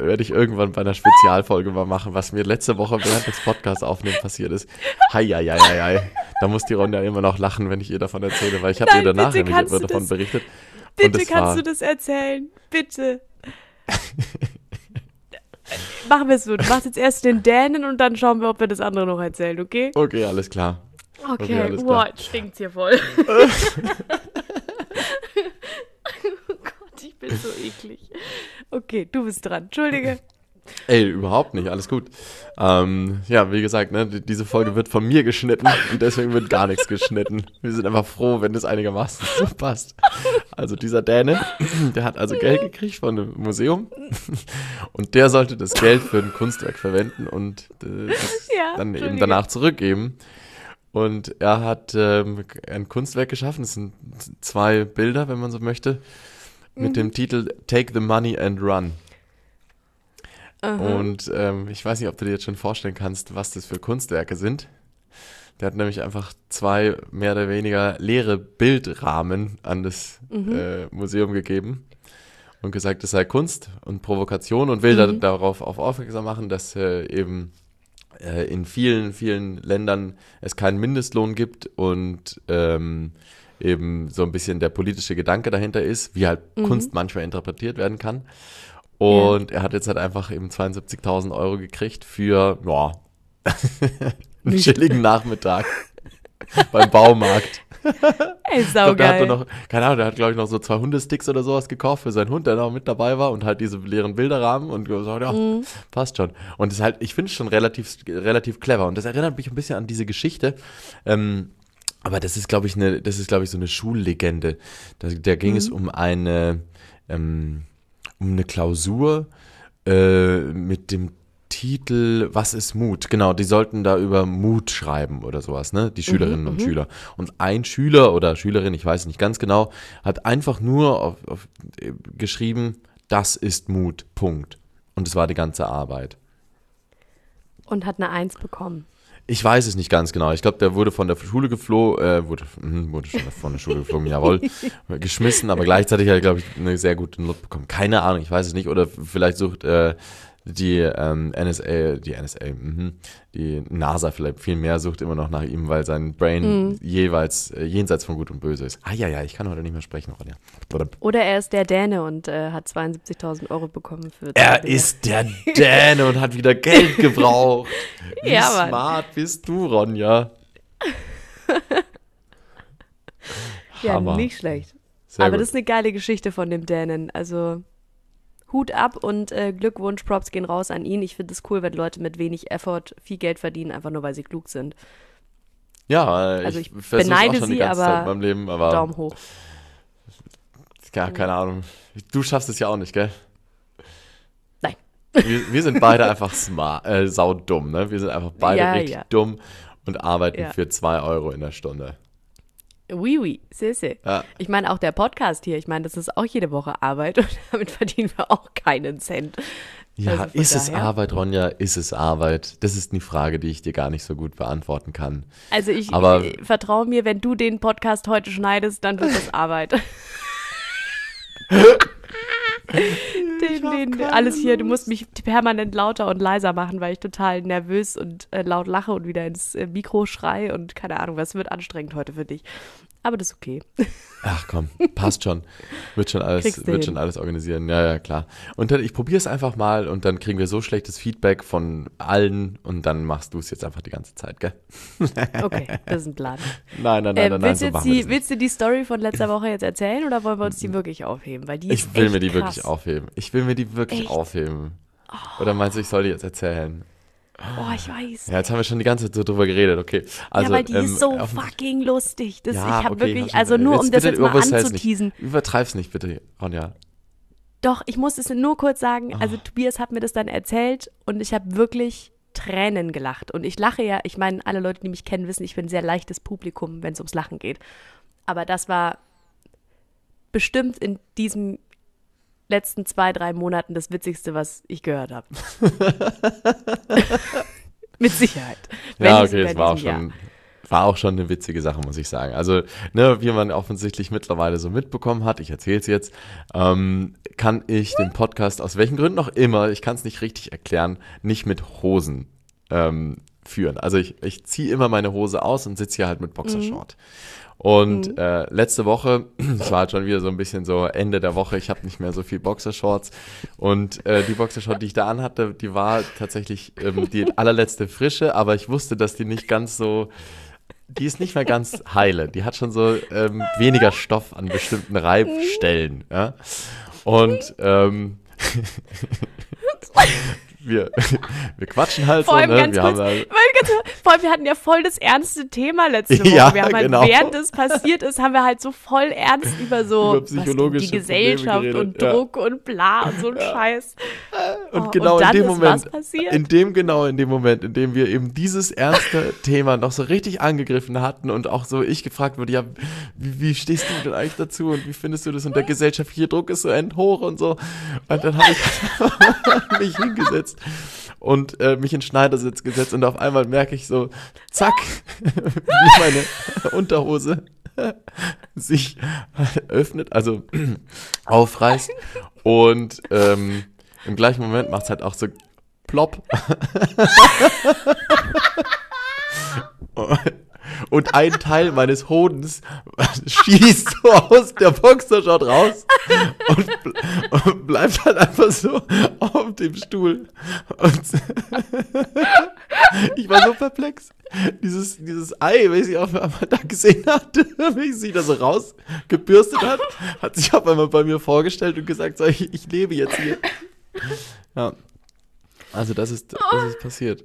werde ich irgendwann bei einer Spezialfolge mal machen, was mir letzte Woche während des Podcasts aufnehmen passiert ist. Hei, hei, hei, hei. Da muss die Ronja immer noch lachen, wenn ich ihr davon erzähle, weil ich habe ihr danach nämlich davon das- berichtet. Bitte kannst war- du das erzählen. Bitte. Machen wir es so. Du machst jetzt erst den Dänen und dann schauen wir, ob wir das andere noch erzählen, okay? Okay, alles klar. Okay, Okay, jetzt stinkt's hier voll. oh Gott, ich bin so eklig. Okay, du bist dran. Entschuldige. Ey, überhaupt nicht, alles gut. Ähm, ja, wie gesagt, ne, die- diese Folge wird von mir geschnitten und deswegen wird gar nichts geschnitten. Wir sind einfach froh, wenn das einigermaßen so passt. Also dieser Däne, der hat also Geld gekriegt von einem Museum und der sollte das Geld für ein Kunstwerk verwenden und äh, das Ja, dann eben danach zurückgeben. Und er hat ähm, ein Kunstwerk geschaffen, das sind zwei Bilder, wenn man so möchte, mit Mhm. dem Titel Take the Money and Run. Aha. Und ähm, ich weiß nicht, ob du dir jetzt schon vorstellen kannst, was das für Kunstwerke sind. Der hat nämlich einfach zwei mehr oder weniger leere Bildrahmen an das Mhm. äh, Museum gegeben und gesagt, es sei Kunst und Provokation und will da, Mhm. darauf auf aufmerksam machen, dass äh, eben äh, in vielen, vielen Ländern es keinen Mindestlohn gibt und ähm, eben so ein bisschen der politische Gedanke dahinter ist, wie halt Mhm. Kunst manchmal interpretiert werden kann. Und er hat jetzt halt einfach eben 72.000 Euro gekriegt für, ja, einen chilligen Nachmittag beim Baumarkt. Ey, Ich glaub, der hat saugeil. noch, keine Ahnung, der hat glaube ich noch so zwei Hundesticks oder sowas gekauft für seinen Hund, der noch mit dabei war und halt diese leeren Bilderrahmen und gesagt, ja, Mhm. passt schon. Und das ist halt, ich finde es schon relativ, relativ clever und das erinnert mich ein bisschen an diese Geschichte. Ähm, aber das ist, glaube ich, eine, das ist, glaube ich, so eine Schullegende. Da, da ging es um eine, ähm, um eine Klausur äh, mit dem Titel, was ist Mut? Genau, die sollten da über Mut schreiben oder sowas, ne? Die Schülerinnen und Schüler. Und ein Schüler oder Schülerin, ich weiß nicht ganz genau, hat einfach nur auf, auf, äh, geschrieben, das ist Mut, Punkt. Und es war die ganze Arbeit. Und hat eine Eins bekommen. Ich weiß es nicht ganz genau. Ich glaube, der wurde von der Schule geflogen, äh, wurde, mh, wurde schon von der Schule geflogen, jawohl, geschmissen, aber gleichzeitig hat er, glaube ich, eine sehr gute Note bekommen. Keine Ahnung, ich weiß es nicht. Oder vielleicht sucht äh, die ähm, NSA, die NSA, mhm, die NASA vielleicht viel mehr sucht immer noch nach ihm, weil sein Brain jeweils äh, jenseits von Gut und Böse ist. Ah ja, ja, ich kann heute nicht mehr sprechen, Ronja. Oder er ist der Däne und äh, hat 72.000 Euro bekommen für er Dinge. ist der Däne und hat wieder Geld gebraucht. Wie Ja, smart bist du, Ronja? Ja, Hammer. nicht schlecht. Sehr Aber gut. das ist eine geile Geschichte von dem Dänen. Also Hut ab und äh, Glückwunsch, Props gehen raus an ihn. Ich finde es cool, wenn Leute mit wenig Effort viel Geld verdienen, einfach nur weil sie klug sind. Ja, Also ich, ich beneide auch schon die sie, ganze aber Zeit meinem Leben, aber Daumen hoch. ja, keine Ahnung. Du schaffst es ja auch nicht, gell? Nein. Wir, wir sind beide einfach smart, äh, saudumm, ne? Wir sind einfach beide Ja, richtig ja. dumm und arbeiten Ja. für zwei Euro in der Stunde. Oui, oui, c'est, c'est. Ja. Ich meine, auch der Podcast hier, ich meine, das ist auch jede Woche Arbeit und damit verdienen wir auch keinen Cent. Ja, Also ist es daher- Arbeit, Ronja? Ist es Arbeit? Das ist eine Frage, die ich dir gar nicht so gut beantworten kann. Also ich, Aber- ich vertraue mir, wenn du den Podcast heute schneidest, dann wird das Arbeit. den, den, alles hier, du musst mich permanent lauter und leiser machen, weil ich total nervös und äh, laut lache und wieder ins äh, Mikro schrei und keine Ahnung, was wird anstrengend heute für dich. Aber das ist okay. Ach komm, passt schon. Wird schon alles, Kriegst wird schon alles organisieren. Ja, ja, klar. Und dann, ich probiere es einfach mal und dann kriegen wir so schlechtes Feedback von allen und dann machst du es jetzt einfach die ganze Zeit, gell? Okay, das ist ein Plan. Nein, nein, nein, Ähm, nein, nein, willst, so machen wir die, willst du die Story von letzter Woche jetzt erzählen oder wollen wir uns die wirklich aufheben? Weil die ist Ich will mir die krass. wirklich aufheben. Ich will mir die wirklich Echt? aufheben. Oder meinst du, ich soll die jetzt erzählen? Oh, ich weiß. Ja, jetzt haben wir schon die ganze Zeit so drüber geredet, okay. Also, ja, weil die ähm, ist so fucking lustig. Das, Ja, ich habe okay, wirklich, also nur um das jetzt mal anzuteasen. Nicht. Übertreib's nicht, bitte, Ronja. Doch, ich muss es nur kurz sagen. Also Ah. Tobias hat mir das dann erzählt und ich habe wirklich Tränen gelacht. Und ich lache ja, ich meine, alle Leute, die mich kennen, wissen, ich bin ein sehr leichtes Publikum, wenn es ums Lachen geht. Aber das war bestimmt in diesem letzten zwei, drei Monaten das Witzigste, was ich gehört habe. Mit Sicherheit. Ja, okay, es war auch schon, war auch schon eine witzige Sache, muss ich sagen. Also, ne, wie man offensichtlich mittlerweile so mitbekommen hat, ich erzähle es jetzt, ähm, kann ich den Podcast aus welchen Gründen auch immer, ich kann es nicht richtig erklären, nicht mit Hosen ähm, führen. Also ich, ich ziehe immer meine Hose aus und sitze hier halt mit Boxershort. Und äh, letzte Woche, es war halt schon wieder so ein bisschen so Ende der Woche, ich habe nicht mehr so viel Boxershorts. Und äh, die Boxershort, die ich da anhatte, die war tatsächlich ähm, die allerletzte frische, aber ich wusste, dass die nicht ganz so, die ist nicht mehr ganz heile. Die hat schon so ähm, weniger Stoff an bestimmten Reibstellen. Ja? Und ähm, wir, wir quatschen halt Vor so, allem ne? ganz wir kurz, haben halt, vor allem, wir hatten ja voll das ernste Thema letzte Woche. Ja, wir haben halt, genau. während es passiert ist, haben wir halt so voll ernst über so Über was, die Gesellschaft und geredet, ja. Druck und bla und so ein Scheiß. Und Oh, genau und in dem Moment, was passiert? in dem genau in dem Moment, in dem wir eben dieses ernste Thema noch so richtig angegriffen hatten und auch so ich gefragt wurde, ja, wie, wie stehst du denn eigentlich dazu und wie findest du das und der gesellschaftliche Druck ist so endhoch und so. Und dann habe ich mich hingesetzt und äh, mich in Schneidersitz gesetzt und auf einmal merke ich so, zack, wie meine Unterhose sich öffnet, also aufreißt und ähm, im gleichen Moment macht es halt auch so plopp. Und ein Teil meines Hodens schießt so aus der Boxershot raus und, und bleibt halt einfach so auf dem Stuhl. Und ich war so perplex. Dieses, dieses Ei, welches ich auf einmal da gesehen hatte, welches sich da so rausgebürstet hat, hat sich auf einmal bei mir vorgestellt und gesagt, so, ich, ich lebe jetzt hier. Ja. Also das ist, das ist passiert.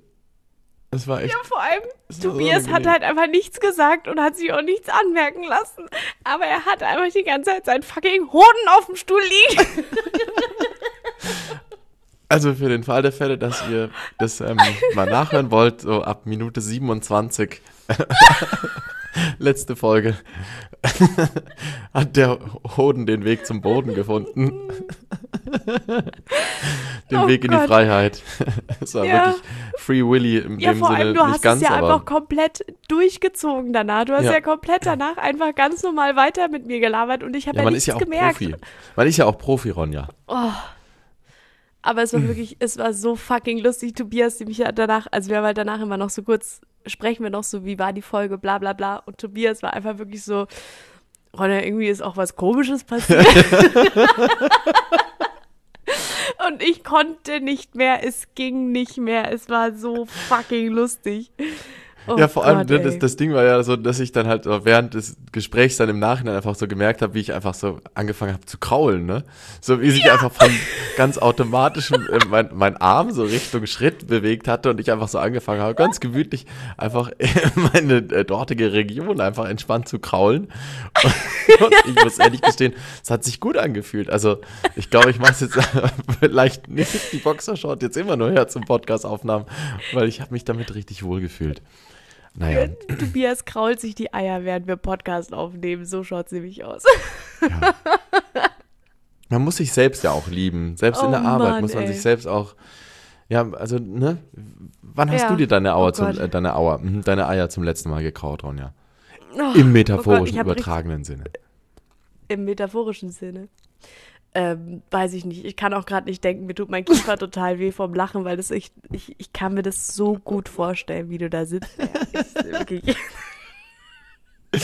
Das war echt. Ja, vor allem, Tobias hat halt einfach nichts gesagt und hat sich auch nichts anmerken lassen. Aber er hat einfach die ganze Zeit seinen fucking Hoden auf dem Stuhl liegen. Also für den Fall der Fälle, dass ihr das ähm, mal nachhören wollt, so ab Minute 27, letzte Folge, hat der Hoden den Weg zum Boden gefunden. den Oh Weg in die. Freiheit. Es war Ja. wirklich Free Willy in Ja, dem vor Sinne allem, du nicht hast ganz, es ja aber einfach komplett durchgezogen danach. Du hast ja, Ja. komplett danach einfach ganz normal weiter mit mir gelabert und ich habe ja, ja, man nichts ist ja auch gemerkt. Profi. Man ist ja auch Profi, Ronja. Aber es war wirklich, es war so fucking lustig. Tobias, die mich ja danach, also wir haben halt danach immer noch so kurz, sprechen wir noch so, wie war die Folge, bla bla bla. Und Tobias war einfach wirklich so, Ronja, irgendwie ist auch was Komisches passiert. Und ich konnte nicht mehr, es ging nicht mehr. Es war so fucking lustig. Oh ja, vor allem, Gott, ne, das, das Ding war ja so, dass ich dann halt während des Gesprächs dann im Nachhinein einfach so gemerkt habe, wie ich einfach so angefangen habe zu kraulen, ne? So wie sich einfach von ganz automatisch äh, mein, mein Arm so Richtung Schritt bewegt hatte und ich einfach so angefangen habe, ganz gemütlich einfach meine äh, dortige Region einfach entspannt zu kraulen. Und, und ich muss ehrlich gestehen, es hat sich gut angefühlt. Also ich glaube, ich mache jetzt vielleicht nicht die Boxershort jetzt immer nur her zum Podcast-Aufnahmen, weil ich habe mich damit richtig wohl gefühlt. Naja, Tobias krault sich die Eier, während wir Podcast aufnehmen. So schaut's nämlich aus. man muss sich selbst ja auch lieben. Selbst Oh in der Arbeit Mann, muss man ey. sich selbst auch. Ja, also, ne? Wann hast Ja. du dir deine, Auer Oh zum, Gott. äh, deine, Auer, mhm, deine Eier zum letzten Mal gekraut, Ronja? Oh, Im metaphorischen, hab richtig- übertragenen Sinne. Im metaphorischen Sinne. Ähm, weiß ich nicht. Ich kann auch gerade nicht denken, mir tut mein Kiefer total weh vom Lachen, weil das ich, ich, ich kann mir das so gut vorstellen, wie du da sitzt. Ja, ist wirklich.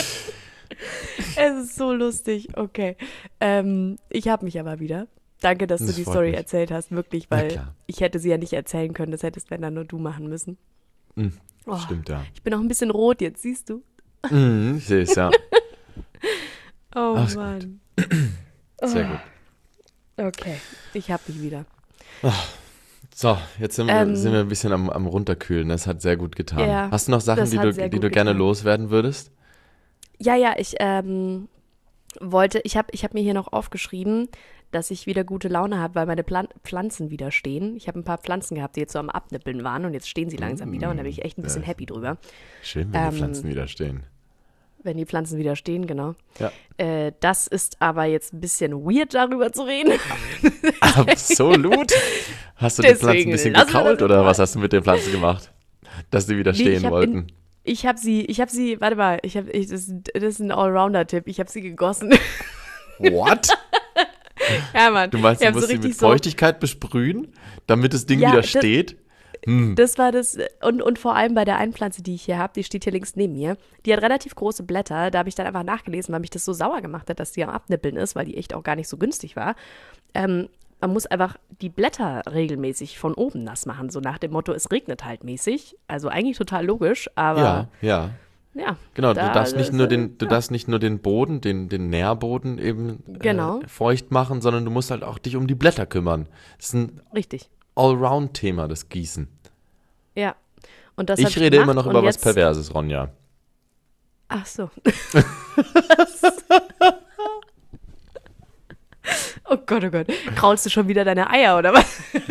es ist so lustig. Okay. Ähm, ich habe mich aber wieder. Danke, dass Das du die Story mich. erzählt hast, wirklich, weil ich hätte sie ja nicht erzählen können. Das hättest wenn dann nur du machen müssen. Mhm, Oh, Stimmt, ja. Ich bin auch ein bisschen rot jetzt, siehst du? Mhm, ich sehe es, ja. Oh Ach, Mann. Sehr gut. Okay, ich habe mich wieder. So, jetzt sind wir, Ähm, sind wir ein bisschen am, am runterkühlen. Das hat sehr gut getan. Ja, Hast du noch Sachen, die du, die du gerne getan. loswerden würdest? Ja, ja, ich ähm, wollte, ich habe ich hab mir hier noch aufgeschrieben, dass ich wieder gute Laune habe, weil meine Plan Pflanzen wieder stehen. Ich habe ein paar Pflanzen gehabt, die jetzt so am Abnippeln waren und jetzt stehen sie langsam wieder und da bin ich echt ein bisschen ja. happy drüber. Schön, wenn die Ähm, Pflanzen wieder stehen. Wenn die Pflanzen wieder stehen, genau. Ja. Äh, das ist aber jetzt ein bisschen weird, darüber zu reden. Absolut. Hast du die Pflanzen ein Deswegen bisschen das oder was hast du mit den Pflanzen gemacht? Dass die wieder Nee, stehen ich hab wollten. In, ich habe sie, ich habe sie, warte mal, ich habe, das, das ist ein Allrounder-Tipp. Ich habe sie gegossen. What? ja, Mann. Du meinst, ich du musst so sie mit richtig so, Feuchtigkeit besprühen, damit das Ding Ja, wieder das- steht? Hm. Das war das, und, und vor allem bei der einen Pflanze, die ich hier habe, die steht hier links neben mir, die hat relativ große Blätter. Da habe ich dann einfach nachgelesen, weil mich das so sauer gemacht hat, dass die am Abnippeln ist, weil die echt auch gar nicht so günstig war. Ähm, man muss einfach die Blätter regelmäßig von oben nass machen, so nach dem Motto, es regnet halt mäßig. Also eigentlich total logisch, aber Ja, ja. ja. Genau, da- du darfst nicht nur äh, den, du darfst nicht nur den Boden, den, den Nährboden eben Genau. äh, feucht machen, sondern du musst halt auch dich um die Blätter kümmern. Ein Richtig. Allround-Thema, das Gießen. Ja. Und das Ich rede immer gemacht noch über was Perverses, Ronja. Ach so. oh Gott, oh Gott. Kraulst du schon wieder deine Eier, oder was?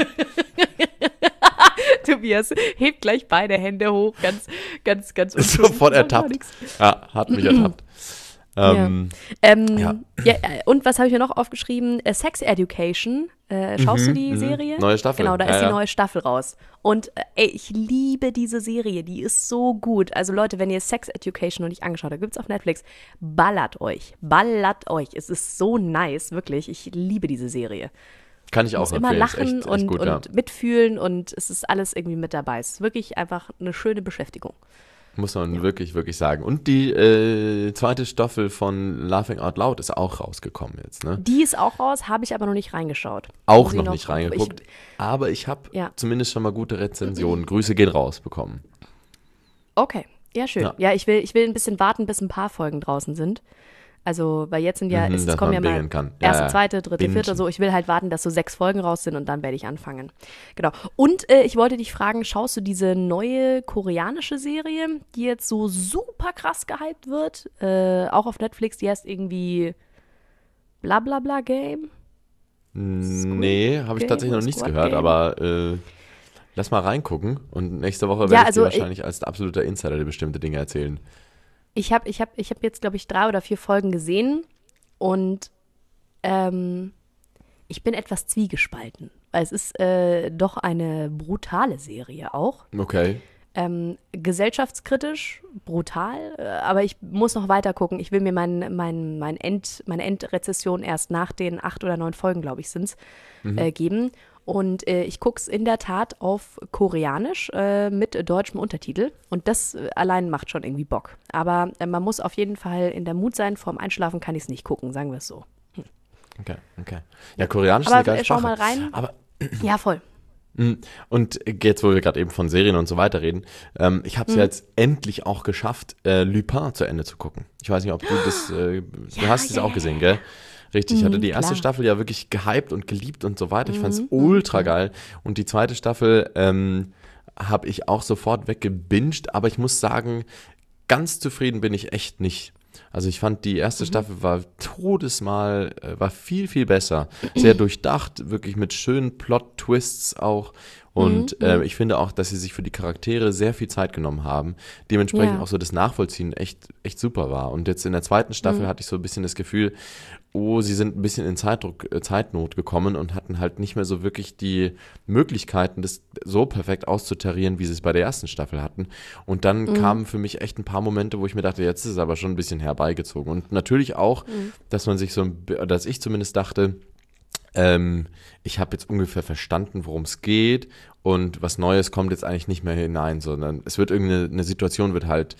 Tobias hebt gleich beide Hände hoch, ganz, ganz, ganz unschuldig. Sofort ertappt. Ja, hat mich ertappt. Ähm, Ähm, Ja. ja. äh, und was habe ich mir noch aufgeschrieben? Äh, Sex Education. Äh, schaust du die mhm. Serie? Neue Staffel. Genau, da Ja, ist die ja. neue Staffel raus. Und äh, ey, ich liebe diese Serie. Die ist so gut. Also Leute, wenn ihr Sex Education noch nicht angeschaut habt, gibt's auf Netflix. Ballert euch. Ballert euch. Es ist so nice, wirklich. Ich liebe diese Serie. kann ich auch immer lachen echt, echt und, gut, und ja. mitfühlen und es ist alles irgendwie mit dabei. Es ist wirklich einfach eine schöne Beschäftigung. Muss man wirklich, wirklich sagen. Und die äh, zweite Staffel von Laughing Out Loud ist auch rausgekommen jetzt, ne? Die ist auch raus, habe ich aber noch nicht reingeschaut. Auch ich noch nicht reingeguckt. aber ich habe Ja. zumindest schon mal gute Rezensionen. Grüße gehen raus bekommen. Okay, ja, schön. Ja. Ja, ich, will, ich will ein bisschen warten, bis ein paar Folgen draußen sind. Also, weil jetzt sind ja, Mhm, es kommen ja mal kann. Erste, ja. zweite, dritte, Bingen. vierte, so. Ich will halt warten, dass so sechs Folgen raus sind und dann werde ich anfangen. Genau. Und äh, ich wollte dich fragen, schaust du diese neue koreanische Serie, die jetzt so super krass gehypt wird? Äh, auch auf Netflix, die heißt irgendwie Blablabla Game? Nee, habe ich tatsächlich noch nichts Squad gehört, Game? aber äh, lass mal reingucken und nächste Woche werde Ja, ich also dir ich- wahrscheinlich als absoluter Insider dir bestimmte Dinge erzählen. Ich habe ich hab, ich hab jetzt, glaube ich, drei oder vier Folgen gesehen und ähm, ich bin etwas zwiegespalten, weil es ist äh, doch eine brutale Serie auch. Okay. Ähm, gesellschaftskritisch, brutal, äh, aber ich muss noch weiter gucken. Ich will mir mein, mein, mein End, meine Endrezession erst nach den acht oder neun Folgen, glaube ich, sind es, äh, geben. Und äh, ich gucke es in der Tat auf Koreanisch äh, mit deutschem Untertitel. Und das äh, allein macht schon irgendwie Bock. Aber äh, man muss auf jeden Fall in der Mut sein. Vorm Einschlafen kann ich es nicht gucken, sagen wir es so. Okay, okay. Ja, Koreanisch ist Aber eine geile äh, schau Sprache. mal rein. Aber Ja, voll. Mm, Und jetzt, wo wir gerade eben von Serien und so weiter reden, ähm, ich habe es ja jetzt endlich auch geschafft, äh, Lupin zu Ende zu gucken. Ich weiß nicht, ob du das, äh, du hast es ja, auch ja, gesehen, gell? Richtig, ich hatte Mhm, die erste klar. Mhm, Staffel ja wirklich gehypt und geliebt und so weiter. Ich fand es ultra geil. Und die zweite Staffel ähm, habe ich auch sofort weggebinged, aber ich muss sagen, ganz zufrieden bin ich echt nicht. Also ich fand die Mhm. erste Staffel war todesmal, äh, war viel, viel besser. Sehr durchdacht, wirklich mit schönen Plot-Twists auch. Und Mhm, äh, ich finde auch, dass sie sich für die Charaktere sehr viel Zeit genommen haben. Dementsprechend Ja. auch so das Nachvollziehen echt, echt super war. Und jetzt in der zweiten Staffel Mhm. hatte ich so ein bisschen das Gefühl, oh, sie sind ein bisschen in Zeitdruck, äh, Zeitnot gekommen und hatten halt nicht mehr so wirklich die Möglichkeiten, das so perfekt auszutarieren, wie sie es bei der ersten Staffel hatten. Und dann Mhm. kamen für mich echt ein paar Momente, wo ich mir dachte, jetzt ist es aber schon ein bisschen herbeigezogen. Und natürlich auch, Mhm. dass man sich so, dass ich zumindest dachte, ähm, ich habe jetzt ungefähr verstanden, worum es geht und was Neues kommt jetzt eigentlich nicht mehr hinein, sondern es wird irgendeine eine Situation wird halt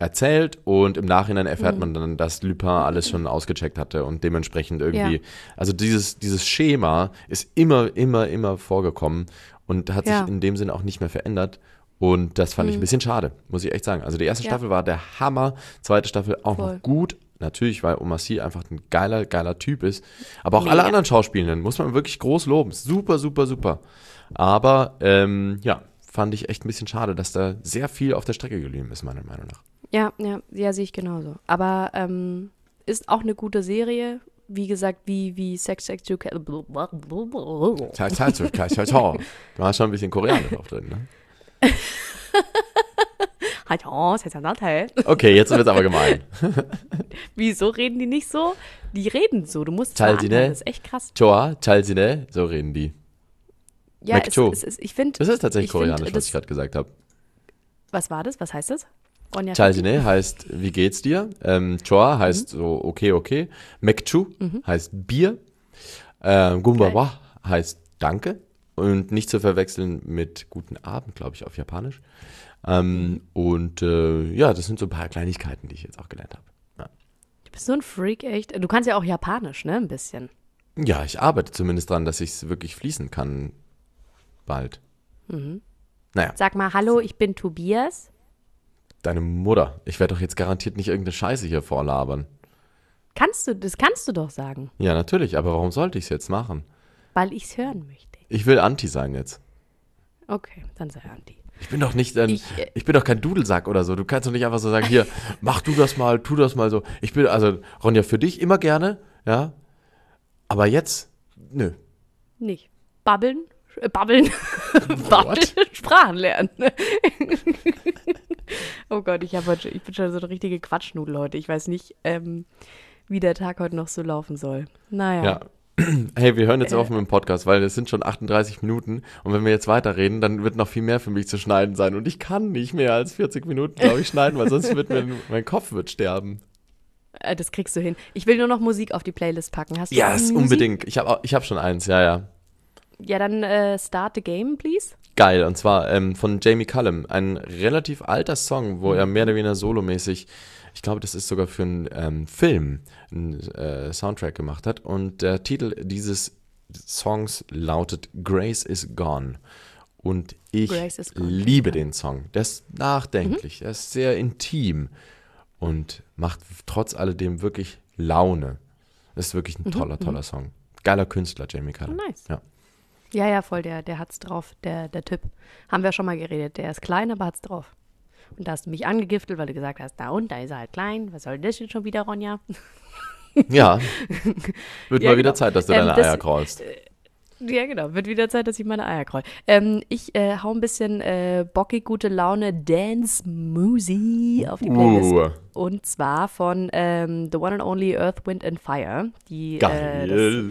erzählt und im Nachhinein erfährt man dann, dass Lupin alles schon ausgecheckt hatte und dementsprechend irgendwie, Ja. also dieses, dieses Schema ist immer, immer, immer vorgekommen und hat Ja. sich in dem Sinne auch nicht mehr verändert. Und das fand ich ein bisschen schade, muss ich echt sagen. Also die erste Ja. Staffel war der Hammer, zweite Staffel auch Voll. noch gut. Natürlich, weil Omar Sy einfach ein geiler, geiler Typ ist. Aber auch alle Mega. anderen Schauspielenden muss man wirklich groß loben. Super, super, super. Aber ähm, ja, fand ich echt ein bisschen schade, dass da sehr viel auf der Strecke geblieben ist, meiner Meinung nach. Ja, ja, ja, sehe ich genauso. Aber ähm, ist auch eine gute Serie. Wie gesagt, wie, wie Sex Education. Tja. Du hast schon ein bisschen Koreanisch auch drin, ne? Okay, jetzt wird es aber gemein. Wieso reden die nicht so? Die reden so. Du musst es ne? Das ist echt krass. Choa, Chalsine, so reden die. Ja, es, es, es, ich finde. Das ist tatsächlich ich find, koreanisch, was das- ich gerade gesagt habe. Was war das? Was heißt das? Ronja heißt, wie geht's dir? Ähm, Choa heißt Mhm. so, okay, okay. Mekchu heißt Bier. Ähm, Gumbawa heißt Danke. Und nicht zu verwechseln mit Guten Abend, glaube ich, auf Japanisch. Ähm, und äh, ja, das sind so ein paar Kleinigkeiten, die ich jetzt auch gelernt habe. Ja. Du bist so ein Freak, echt. Du kannst ja auch Japanisch, ne? Ein bisschen. Ja, ich arbeite zumindest dran, dass ich es wirklich fließen kann. Bald. Mhm. Naja, Sag mal, hallo, ich bin Tobias. Deine Mutter. Ich werde doch jetzt garantiert nicht irgendeine Scheiße hier vorlabern. Kannst du, das kannst du doch sagen, Ja, natürlich, aber warum sollte ich es jetzt machen? weil ich es hören möchte. Ich will Anti sein jetzt. Okay, dann sei Anti. Ich bin doch nicht ein, ich, Ich, äh, bin doch kein Dudelsack oder so. Du kannst doch nicht einfach so sagen, hier, mach du das mal, tu das mal so. Ich bin, also, Ronja, für dich immer gerne, ja. Aber jetzt, nö. Nicht. Babbeln? Äh, Babbeln. Babbeln. Sprachen lernen. oh Gott, ich, heute, ich bin schon so eine richtige Quatschnudel heute. Ich weiß nicht, ähm, wie der Tag heute noch so laufen soll. Naja. Ja. Hey, wir hören jetzt Äh. auf mit dem Podcast, weil es sind schon 38 Minuten und wenn wir jetzt weiterreden, dann wird noch viel mehr für mich zu schneiden sein und ich kann nicht mehr als 40 Minuten, glaube ich, schneiden, weil sonst wird mir, mein Kopf wird sterben. Äh, Das kriegst du hin. Ich will nur noch Musik auf die Playlist packen. Hast du Ja, Musik? unbedingt. Ich habe ich hab schon eins, ja, ja. Ja, dann äh, start the game, please. Geil, und zwar ähm, von Jamie Cullum. Ein relativ alter Song, wo er mehr oder weniger solomäßig, ich glaube, das ist sogar für einen ähm, Film, einen äh, Soundtrack gemacht hat. Und der Titel dieses Songs lautet Grace is Gone. Und ich Gone, liebe den Song. Der ist nachdenklich, der ist sehr intim und macht trotz alledem wirklich Laune. Das ist wirklich ein toller, toller Song. Geiler Künstler, Jamie Cullum. Oh, nice. Ja. Ja, ja, voll, der, der hat's drauf, der, der Typ. Haben wir schon mal geredet. Der ist klein, aber hat's drauf. Und da hast du mich angegiftelt, weil du gesagt hast, da und da ist er halt klein. Was soll das jetzt schon wieder, Ronja? Ja. Wird Ja, mal wieder genau. Zeit, dass du Ähm, deine das- Eier kraulst. Ja, genau. Wird wieder Zeit, dass ich meine Eier kreul. Ähm, ich äh, hau ein bisschen äh, bockig gute Laune Dance Musi auf die Playlist. Uh, Und zwar von ähm, The One and Only Earth, Wind and Fire. Die, Äh, das, geil.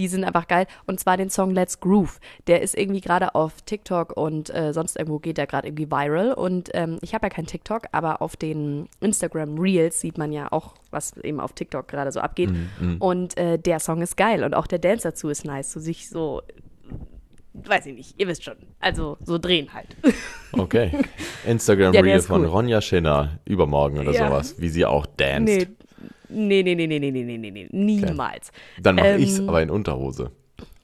Die sind einfach geil. Und zwar den Song Let's Groove. Der ist irgendwie gerade auf TikTok und äh, sonst irgendwo geht der gerade irgendwie viral. Und ähm, ich habe ja kein TikTok, aber auf den Instagram Reels sieht man ja auch, was eben auf TikTok gerade so abgeht. Und äh, der Song ist geil und auch der Dance dazu ist nice. So sich so, weiß ich nicht, ihr wisst schon. Also so drehen halt. Okay. Instagram Ja, Reel von cool. Ronja Schinner übermorgen oder Ja. sowas, wie sie auch danced. nee. Nee, nee, nee, nee, nee, nee, nee, nee, nee, niemals. Dann mache Ähm. ich's aber in Unterhose.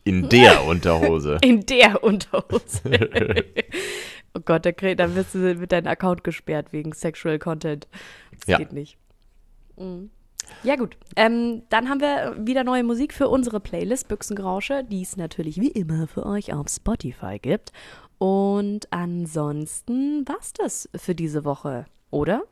In der Unterhose. In der Unterhose. oh Gott, da, krieg- da wirst du, wird dein Account gesperrt wegen Sexual Content. Das Ja. geht nicht. Mhm. Ja gut, ähm, dann haben wir wieder neue Musik für unsere Playlist Büchsengerausche, die es natürlich wie immer für euch auf Spotify gibt. Und ansonsten war's das für diese Woche, oder?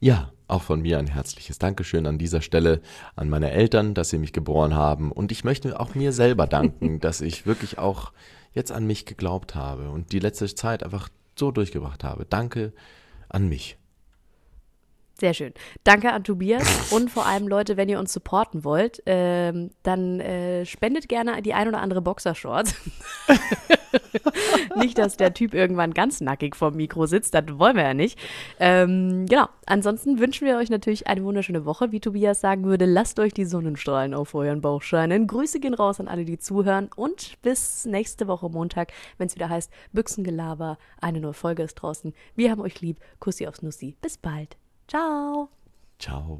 Ja, auch von mir ein herzliches Dankeschön an dieser Stelle an meine Eltern, dass sie mich geboren haben. Und ich möchte auch mir selber danken, dass ich wirklich auch jetzt an mich geglaubt habe und die letzte Zeit einfach so durchgebracht habe. Danke an mich. Sehr schön. Danke an Tobias und vor allem Leute, wenn ihr uns supporten wollt, ähm, dann äh, spendet gerne die ein oder andere Boxershorts. nicht, dass der Typ irgendwann ganz nackig vorm Mikro sitzt, das wollen wir ja nicht. Ähm, genau. Ansonsten wünschen wir euch natürlich eine wunderschöne Woche. Wie Tobias sagen würde, lasst euch die Sonnenstrahlen auf euren Bauch scheinen. Grüße gehen raus an alle, die zuhören und bis nächste Woche Montag, wenn es wieder heißt Büchsengelaber. Eine neue Folge ist draußen. Wir haben euch lieb. Kussi aufs Nussi. Bis bald. 早，早。